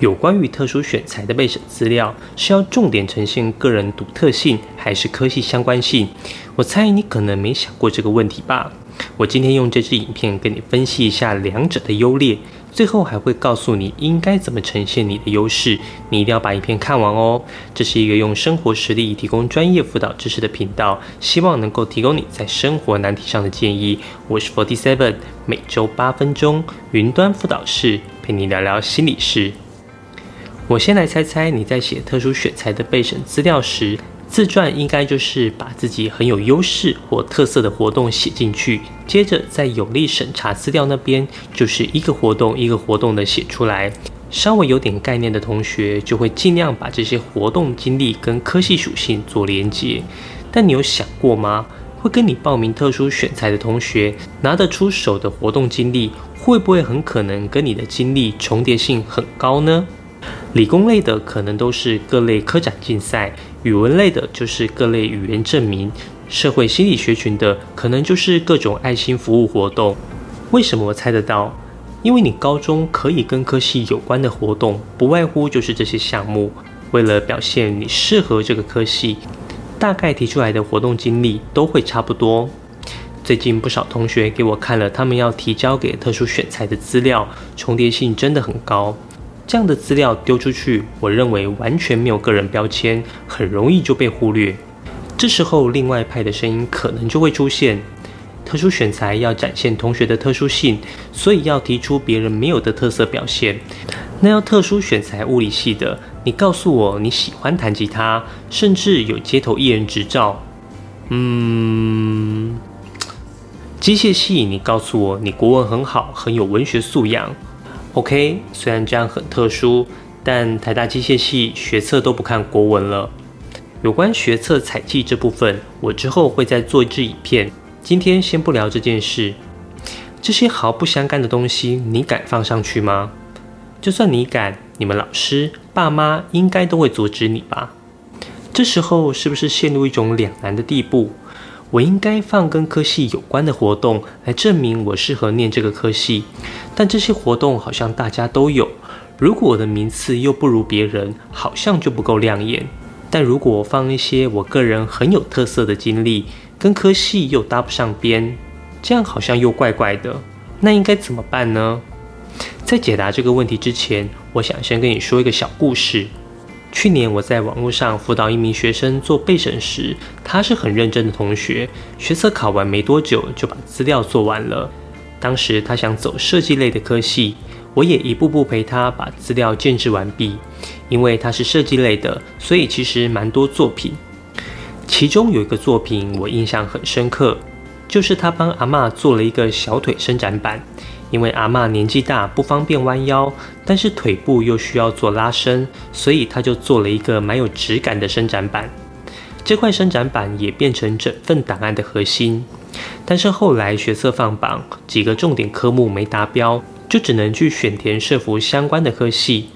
有关于特殊选材的备审资料，是要重点呈现个人独特性，还是科系相关性？我猜你可能没想过这个问题吧。我今天用这支影片跟你分析一下两者的优劣，最后还会告诉你应该怎么呈现你的优势。你一定要把影片看完哦。这是一个用生活实例提供专业辅导知识的频道，希望能够提供你在生活难题上的建议。我是 Forty Seven，每周八分钟云端辅导室，陪你聊聊心理事。我先来猜猜，你在写特殊选材的备审资料时，自传应该就是把自己很有优势或特色的活动写进去，接着在有力审查资料那边，就是一个活动一个活动的写出来。稍微有点概念的同学，就会尽量把这些活动经历跟科系属性做连接。但你有想过吗？会跟你报名特殊选材的同学，拿得出手的活动经历，会不会很可能跟你的经历重叠性很高呢？理工类的可能都是各类科展竞赛，语文类的就是各类语言证明，社会心理学群的可能就是各种爱心服务活动。为什么我猜得到？因为你高中可以跟科系有关的活动，不外乎就是这些项目。为了表现你适合这个科系，大概提出来的活动经历都会差不多。最近不少同学给我看了他们要提交给特殊选材的资料，重叠性真的很高。这样的资料丢出去，我认为完全没有个人标签，很容易就被忽略。这时候，另外派的声音可能就会出现：特殊选材要展现同学的特殊性，所以要提出别人没有的特色表现。那要特殊选材物理系的，你告诉我你喜欢弹吉他，甚至有街头艺人执照。嗯，机械系，你告诉我你国文很好，很有文学素养。OK，虽然这样很特殊，但台大机械系学测都不看国文了。有关学测采集这部分，我之后会再做一支影片。今天先不聊这件事。这些毫不相干的东西，你敢放上去吗？就算你敢，你们老师、爸妈应该都会阻止你吧？这时候是不是陷入一种两难的地步？我应该放跟科系有关的活动来证明我适合念这个科系，但这些活动好像大家都有。如果我的名次又不如别人，好像就不够亮眼。但如果我放一些我个人很有特色的经历，跟科系又搭不上边，这样好像又怪怪的。那应该怎么办呢？在解答这个问题之前，我想先跟你说一个小故事。去年我在网络上辅导一名学生做备审时，他是很认真的同学，学测考完没多久就把资料做完了。当时他想走设计类的科系，我也一步步陪他把资料建制完毕。因为他是设计类的，所以其实蛮多作品。其中有一个作品我印象很深刻，就是他帮阿妈做了一个小腿伸展板。因为阿妈年纪大，不方便弯腰，但是腿部又需要做拉伸，所以他就做了一个蛮有质感的伸展板。这块伸展板也变成整份档案的核心。但是后来学测放榜，几个重点科目没达标，就只能去选填社服相关的科系。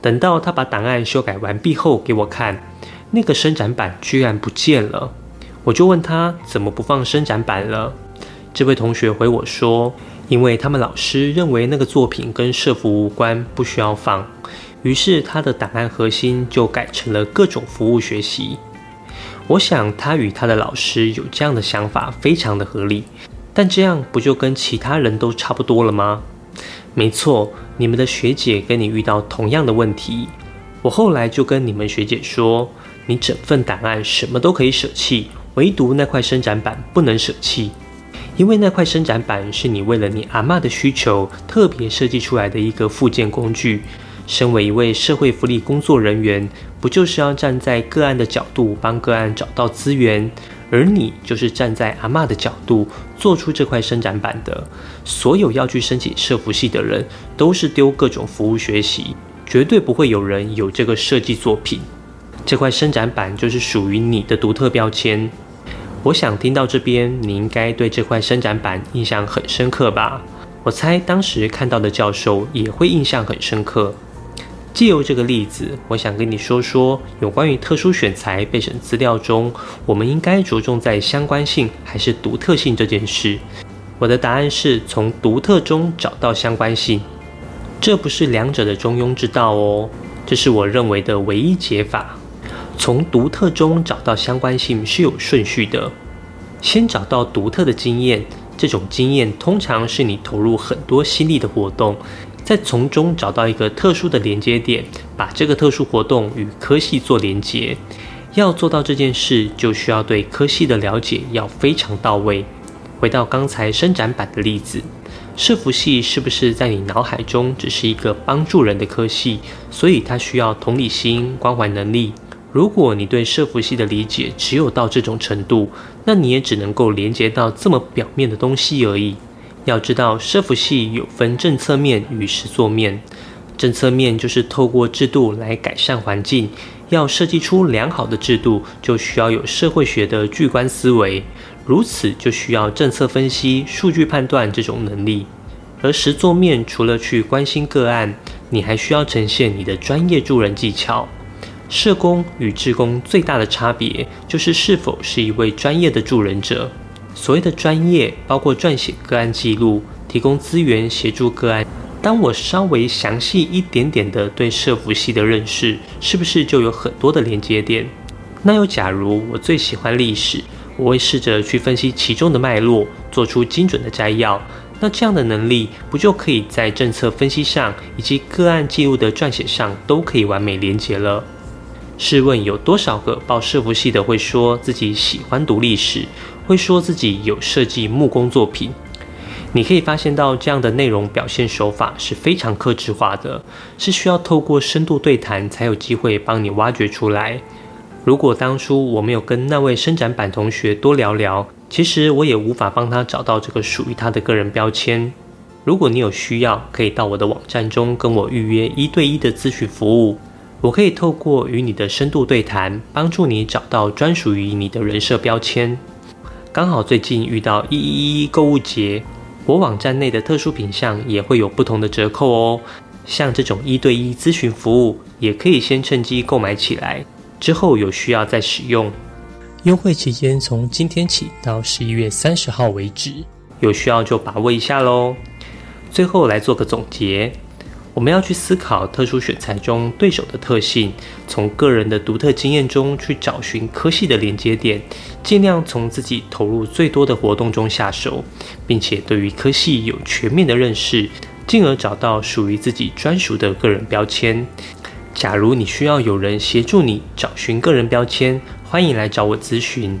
等到他把档案修改完毕后给我看，那个伸展板居然不见了。我就问他怎么不放伸展板了？这位同学回我说。因为他们老师认为那个作品跟社服无关，不需要放，于是他的档案核心就改成了各种服务学习。我想他与他的老师有这样的想法，非常的合理。但这样不就跟其他人都差不多了吗？没错，你们的学姐跟你遇到同样的问题。我后来就跟你们学姐说，你整份档案什么都可以舍弃，唯独那块伸展板不能舍弃。因为那块伸展板是你为了你阿妈的需求特别设计出来的一个附件工具。身为一位社会福利工作人员，不就是要站在个案的角度帮个案找到资源？而你就是站在阿妈的角度做出这块伸展板的。所有要去申请社服系的人，都是丢各种服务学习，绝对不会有人有这个设计作品。这块伸展板就是属于你的独特标签。我想听到这边，你应该对这块伸展板印象很深刻吧？我猜当时看到的教授也会印象很深刻。借由这个例子，我想跟你说说有关于特殊选材备审资料中，我们应该着重在相关性还是独特性这件事。我的答案是从独特中找到相关性。这不是两者的中庸之道哦，这是我认为的唯一解法。从独特中找到相关性是有顺序的，先找到独特的经验，这种经验通常是你投入很多心力的活动，再从中找到一个特殊的连接点，把这个特殊活动与科系做连接。要做到这件事，就需要对科系的了解要非常到位。回到刚才伸展版的例子。社服系是不是在你脑海中只是一个帮助人的科系？所以它需要同理心、关怀能力。如果你对社服系的理解只有到这种程度，那你也只能够连接到这么表面的东西而已。要知道，社服系有分政策面与实作面。政策面就是透过制度来改善环境，要设计出良好的制度，就需要有社会学的巨观思维。如此就需要政策分析、数据判断这种能力，而实作面除了去关心个案，你还需要呈现你的专业助人技巧。社工与志工最大的差别就是是否是一位专业的助人者。所谓的专业，包括撰写个案记录、提供资源协助个案。当我稍微详细一点点的对社服系的认识，是不是就有很多的连接点？那又假如我最喜欢历史？我会试着去分析其中的脉络，做出精准的摘要。那这样的能力，不就可以在政策分析上以及个案记录的撰写上都可以完美连接了？试问有多少个报社服系的会说自己喜欢读历史，会说自己有设计木工作品？你可以发现到这样的内容表现手法是非常克制化的，是需要透过深度对谈才有机会帮你挖掘出来。如果当初我没有跟那位伸展版同学多聊聊，其实我也无法帮他找到这个属于他的个人标签。如果你有需要，可以到我的网站中跟我预约一对一的咨询服务。我可以透过与你的深度对谈，帮助你找到专属于你的人设标签。刚好最近遇到一一一购物节，我网站内的特殊品项也会有不同的折扣哦。像这种一对一咨询服务，也可以先趁机购买起来。之后有需要再使用，优惠期间从今天起到十一月三十号为止，有需要就把握一下喽。最后来做个总结，我们要去思考特殊选材中对手的特性，从个人的独特经验中去找寻科系的连接点，尽量从自己投入最多的活动中下手，并且对于科系有全面的认识，进而找到属于自己专属的个人标签。假如你需要有人协助你找寻个人标签，欢迎来找我咨询。